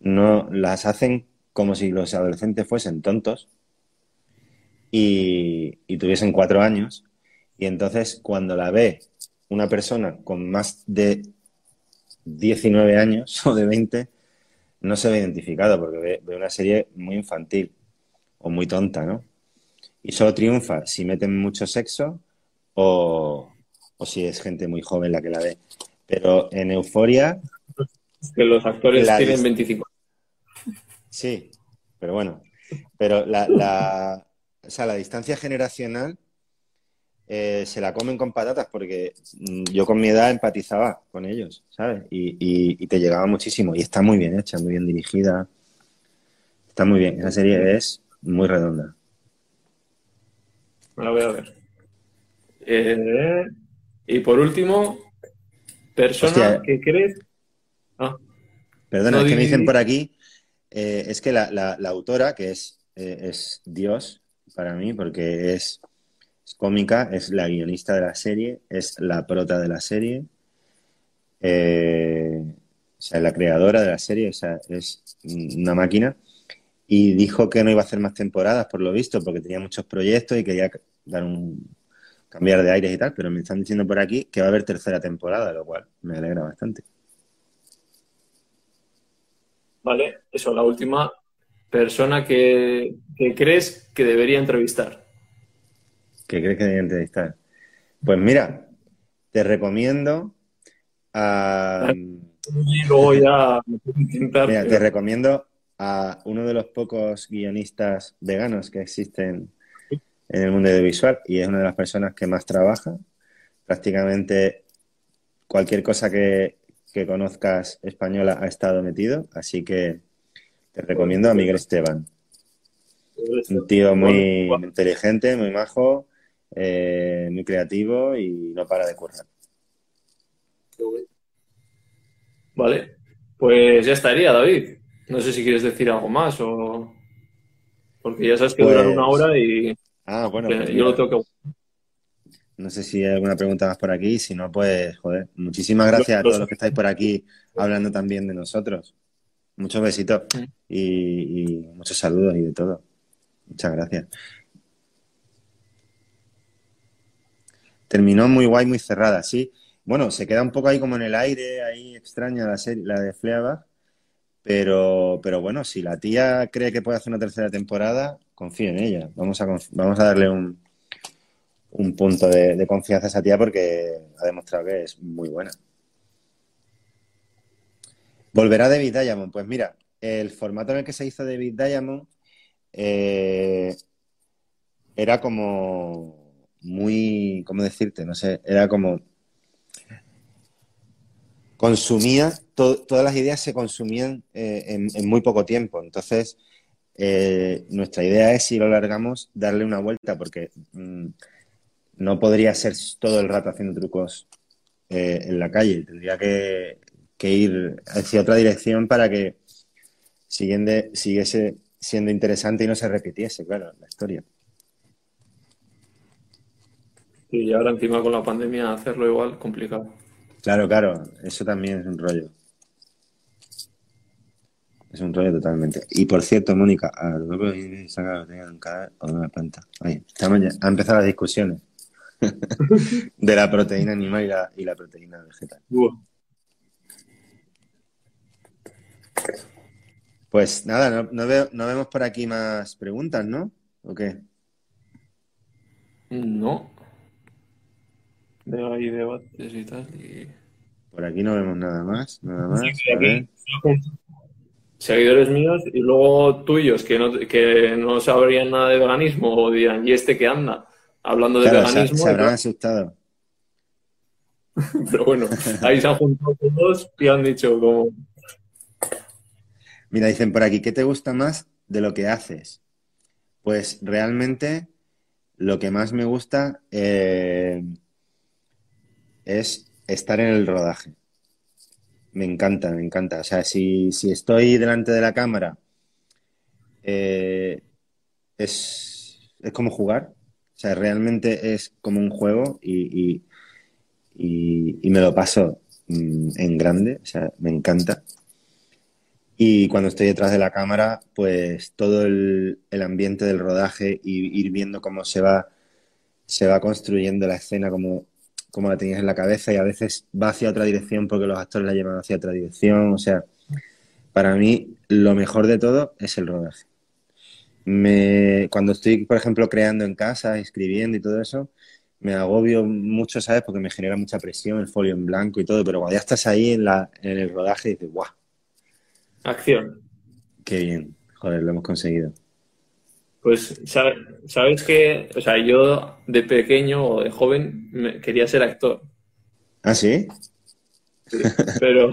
no las hacen como si los adolescentes fuesen tontos y, tuviesen cuatro años. Y entonces, cuando la ve una persona con más de 19 años o de 20, no se ve identificado porque ve, una serie muy infantil o muy tonta, ¿no? Y solo triunfa si meten mucho sexo o, o si es gente muy joven la que la ve. Pero en Euforia... Que los actores tienen 25. Sí, pero bueno. Pero la, la, o sea, la distancia generacional eh, se la comen con patatas porque mm, yo con mi edad empatizaba con ellos, ¿sabes? Y, y, te llegaba muchísimo. Y está muy bien hecha, muy bien dirigida. Está muy bien. Esa serie es muy redonda. La voy a ver. Eh, y por último, persona que crees. Ah. Perdona, es que me dicen por aquí eh, es que la, la, autora, que es, eh, es Dios para mí, porque es, cómica, es la guionista de la serie, es la prota de la serie, eh, o sea, la creadora de la serie, o sea, es una máquina. Y dijo que no iba a hacer más temporadas, por lo visto, porque tenía muchos proyectos y quería dar un, cambiar de aires y tal, pero me están diciendo por aquí que va a haber tercera temporada, lo cual me alegra bastante. ¿Vale? Eso, la última persona que, crees que debería entrevistar. ¿Que crees que debería entrevistar? Pues mira, te recomiendo a... ya Mira, te recomiendo a uno de los pocos guionistas veganos que existen en el mundo audiovisual y es una de las personas que más trabaja. Prácticamente cualquier cosa que, que conozcas española ha estado metido, así que te recomiendo a Miguel Esteban. Un tío muy inteligente, muy majo, eh, muy creativo y no para de currar. Vale, pues ya estaría, David. No sé si quieres decir algo más o... Porque ya sabes que dura una pues hora y... Ah, bueno. Pues yo lo tengo que no sé si hay alguna pregunta más por aquí. Si no, pues, joder, muchísimas gracias a todos los que estáis por aquí hablando también de nosotros. Muchos besitos y, muchos saludos y de todo. Muchas gracias. Terminó muy guay, muy cerrada, sí. Bueno, se queda un poco ahí como en el aire, ahí extraña la serie, la de Fleabag, pero, pero bueno, si la tía cree que puede hacer una tercera temporada, confío en ella. Vamos a, vamos a darle un, un punto de, confianza a esa tía porque ha demostrado que es muy buena. ¿Volverá David Diamond? Pues mira, el formato en el que se hizo David Diamond eh, era como muy, ¿cómo decirte? No sé, era como... Consumía, todas las ideas se consumían eh, en, muy poco tiempo. Entonces, eh, nuestra idea es, si lo alargamos, darle una vuelta porque... Mm, no podría ser todo el rato haciendo trucos eh, en la calle. Tendría que, ir hacia otra dirección para que siguiese siendo interesante y no se repitiese, claro, la historia. Y ahora encima con la pandemia hacerlo igual, complicado. Claro, claro, eso también es un rollo. Es un rollo totalmente. Y por cierto, Mónica, a lo mejor saca la cada o una planta. Ya, han empezado las discusiones. de la proteína animal y la, proteína vegetal. Pues nada, no, vemos por aquí más preguntas, ¿no? ¿O qué? No. Veo ahí debates y tal. Por aquí no vemos nada más. Nada más. Seguidores míos y luego tuyos que no, que no sabrían nada de veganismo o dirán, ¿y este que anda? Hablando de veganismo. Se, habrán asustado. Pero bueno, ahí se han juntado todos y han dicho como... Mira, dicen por aquí, ¿qué te gusta más de lo que haces? Pues realmente lo que más me gusta eh, es estar en el rodaje. Me encanta, me encanta. O sea, si, estoy delante de la cámara, eh, es, como jugar. O sea, realmente es como un juego y, y, me lo paso mm, en grande. O sea, me encanta. Y cuando estoy detrás de la cámara, pues todo el, ambiente del rodaje y ir viendo cómo se va, se va construyendo la escena como, como la tenías en la cabeza y a veces va hacia otra dirección porque los actores la llevan hacia otra dirección. O sea, para mí lo mejor de todo es el rodaje. Me, cuando estoy, por ejemplo, creando en casa, escribiendo y todo eso, me agobio mucho, ¿sabes? Porque me genera mucha presión, el folio en blanco y todo, pero cuando ya estás ahí en, la, en el rodaje dices, ¡guau! Acción. Qué bien, joder, lo hemos conseguido. Pues sabes, que, o sea, yo de pequeño o de joven quería ser actor. ¿Ah, sí? pero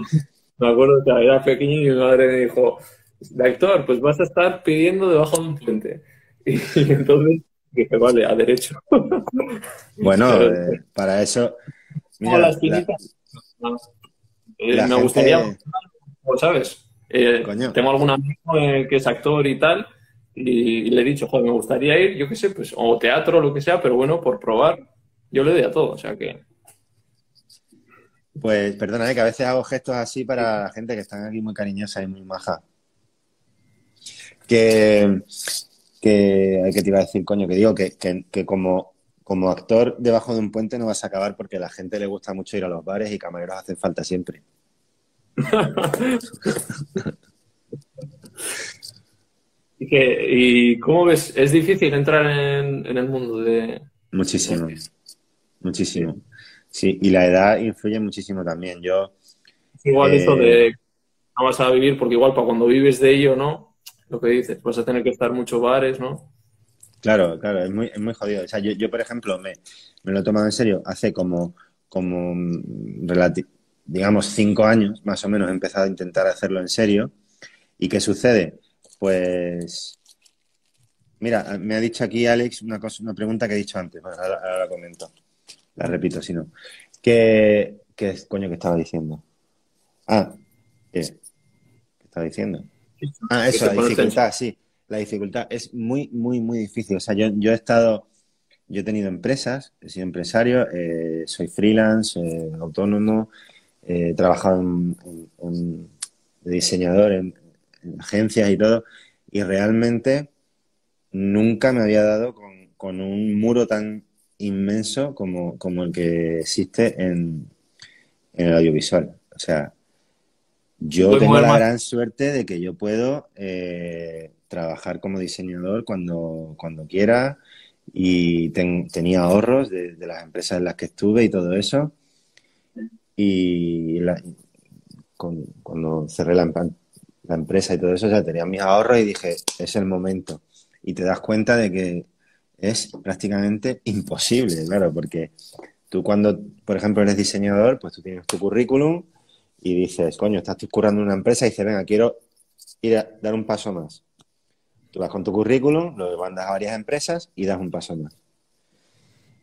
me acuerdo que era pequeño y mi madre me dijo, de actor, pues vas a estar pidiendo debajo de un puente. Y, entonces dije, vale, a derecho. bueno, eh, para eso... Mira, eh, me gustaría, ¿sabes? Eh, tengo algún amigo que es actor y tal, y, le he dicho, joder, me gustaría ir, yo qué sé, pues, o teatro o lo que sea, pero bueno, por probar, yo le doy a todo, o sea que. Pues perdona, eh, que a veces hago gestos así para la gente que están aquí muy cariñosa y muy maja. Que, que, que te iba a decir, coño, que digo que, que, como, como actor debajo de un puente no vas a acabar porque a la gente le gusta mucho ir a los bares y camareros hacen falta siempre. ¿Y, cómo ves? ¿Es difícil entrar en, el mundo de...? Muchísimo, muchísimo. Sí, y la edad influye muchísimo también. Yo... Igual eso de eh, no vas a vivir, porque igual para cuando vives de ello, ¿no? Lo que dices, vas a tener que estar muchos bares, ¿no? Claro, claro, es muy, es muy jodido. O sea, yo, yo por ejemplo, me, me, lo he tomado en serio hace como, como digamos, cinco años, más o menos, he empezado a intentar hacerlo en serio. ¿Y qué sucede? Pues, mira, me ha dicho aquí Alex una, cosa, una pregunta que he dicho antes, ahora, la comento, la repito, si no. ¿Qué, ¿Qué coño que estaba diciendo? Ah, ¿qué? ¿Qué estaba diciendo? Ah, eso, la dificultad, sí. La dificultad es muy, muy, muy difícil. O sea, yo, yo he estado, yo he tenido empresas, he sido empresario, eh, soy freelance, eh, autónomo, he trabajado en, de diseñador en, agencias y todo, y realmente nunca me había dado con, un muro tan inmenso como, el que existe en, el audiovisual. O sea, yo tengo la gran suerte de que yo puedo eh, trabajar como diseñador cuando, cuando quiera y tenía ahorros de, las empresas en las que estuve y todo eso. Y cuando cerré la, empresa y todo eso, ya tenía mis ahorros y dije, es el momento. Y te das cuenta de que es prácticamente imposible, claro, porque tú cuando, por ejemplo, eres diseñador, pues tú tienes tu currículum y dices, coño, estás currando una empresa y dices, venga, quiero ir a dar un paso más. Tú vas con tu currículum, lo mandas a varias empresas y das un paso más.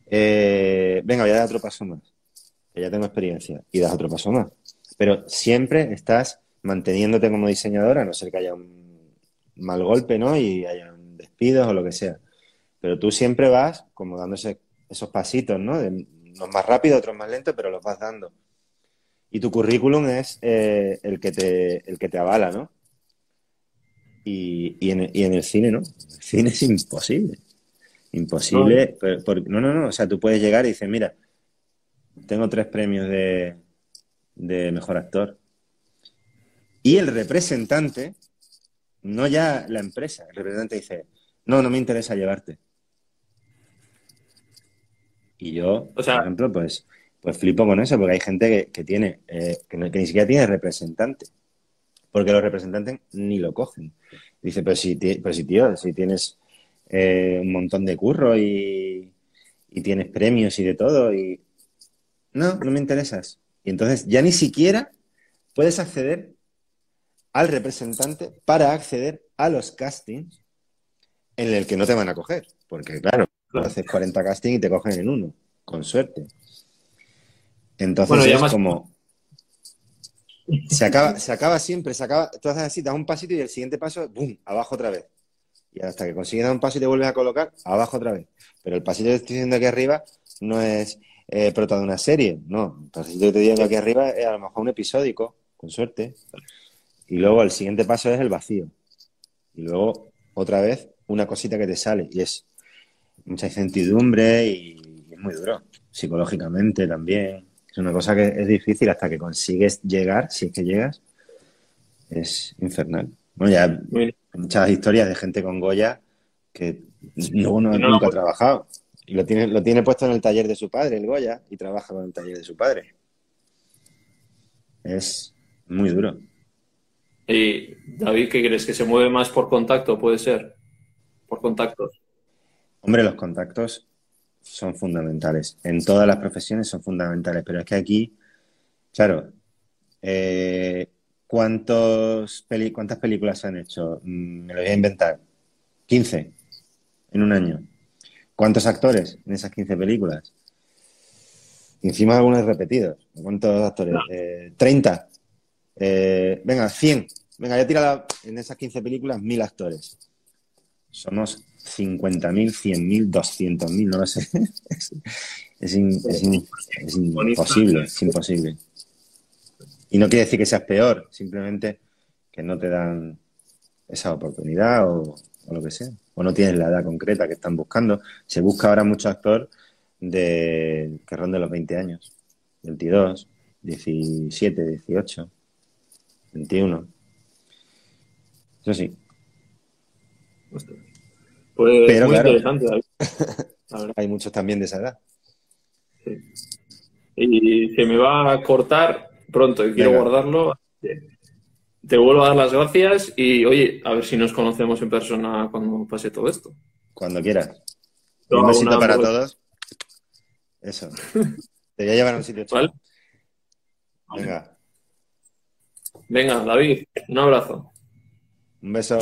Eh, venga, voy a dar otro paso más que ya tengo experiencia, y das otro paso más. Pero siempre estás manteniéndote como diseñadora, a no ser que haya un mal golpe, ¿no? Y haya despidos o lo que sea. Pero tú siempre vas como dándose esos pasitos, ¿no? De, unos más rápido, otros más lento, pero los vas dando. Y tu currículum es eh, el, que te, el que te avala, ¿no? Y, en, el cine, ¿no? El cine es imposible. Imposible. no, no, no. O sea, tú puedes llegar y dices, mira, tengo tres premios de, mejor actor. Y el representante, no ya la empresa, el representante dice, no, no me interesa llevarte. Y yo, por ejemplo, pues, pues flipo con eso, porque hay gente que, tiene, eh, que, ni siquiera tiene representante. Porque los representantes ni lo cogen. Dice, pero si, pero si tío, si tienes eh, un montón de curro y, y, tienes premios y de todo, y no, no me interesas. Y entonces ya ni siquiera puedes acceder al representante para acceder a los castings en el que no te van a coger. Porque, claro, haces 40 castings y te cogen en uno, con suerte. Entonces es como. Se acaba, se acaba siempre, se acaba. Tú haces así, das un pasito y el siguiente paso, ¡bum! Abajo otra vez. Y hasta que consigues dar un paso y te vuelves a colocar, abajo otra vez. Pero el pasito que estoy diciendo aquí arriba no es eh, prota de una serie, no. El pasito que te digo aquí arriba es a lo mejor un episódico, con suerte. Y luego el siguiente paso es el vacío. Y luego, otra vez, una cosita que te sale. Y es mucha incertidumbre y es muy duro. Psicológicamente también. Es una cosa que es difícil hasta que consigues llegar, si es que llegas, es infernal. Bueno, ya hay muchas historias de gente con Goya que luego no, nunca ha trabajado. Y lo tiene, lo tiene puesto en el taller de su padre, el Goya, y trabaja con el taller de su padre. Es muy duro. Y David, ¿qué crees? ¿Que se mueve más por contacto? ¿Puede ser? Por contactos. Hombre, los contactos son fundamentales. En todas las profesiones son fundamentales, pero es que aquí, claro, eh, ¿cuántos ¿cuántas películas se han hecho? Mm, me lo voy a inventar. 15 en un año. ¿Cuántos actores en esas 15 películas? encima algunos repetidos. ¿Cuántos actores? 30. Eh, eh, venga, 100. Venga, ya tira en esas 15 películas mil actores. Somos 50.000, 100.000, 200.000, no lo sé. es, imposible, es imposible. Y no quiere decir que seas peor, simplemente que no te dan esa oportunidad o, lo que sea. O no tienes la edad concreta que están buscando. Se busca ahora mucho actor de que ronde los 20 años. 22, 17, 18, 21. Eso sí. Pues Pero, muy interesante. Hay muchos también de esa edad. Sí. Y se me va a cortar pronto y quiero guardarlo. Te vuelvo a dar las gracias y, oye, a ver si nos conocemos en persona cuando pase todo esto. Cuando quieras. Un besito para todos. Eso. Te voy a llevar a un sitio ¿Cuál? Venga. Venga, David, un abrazo. Un beso.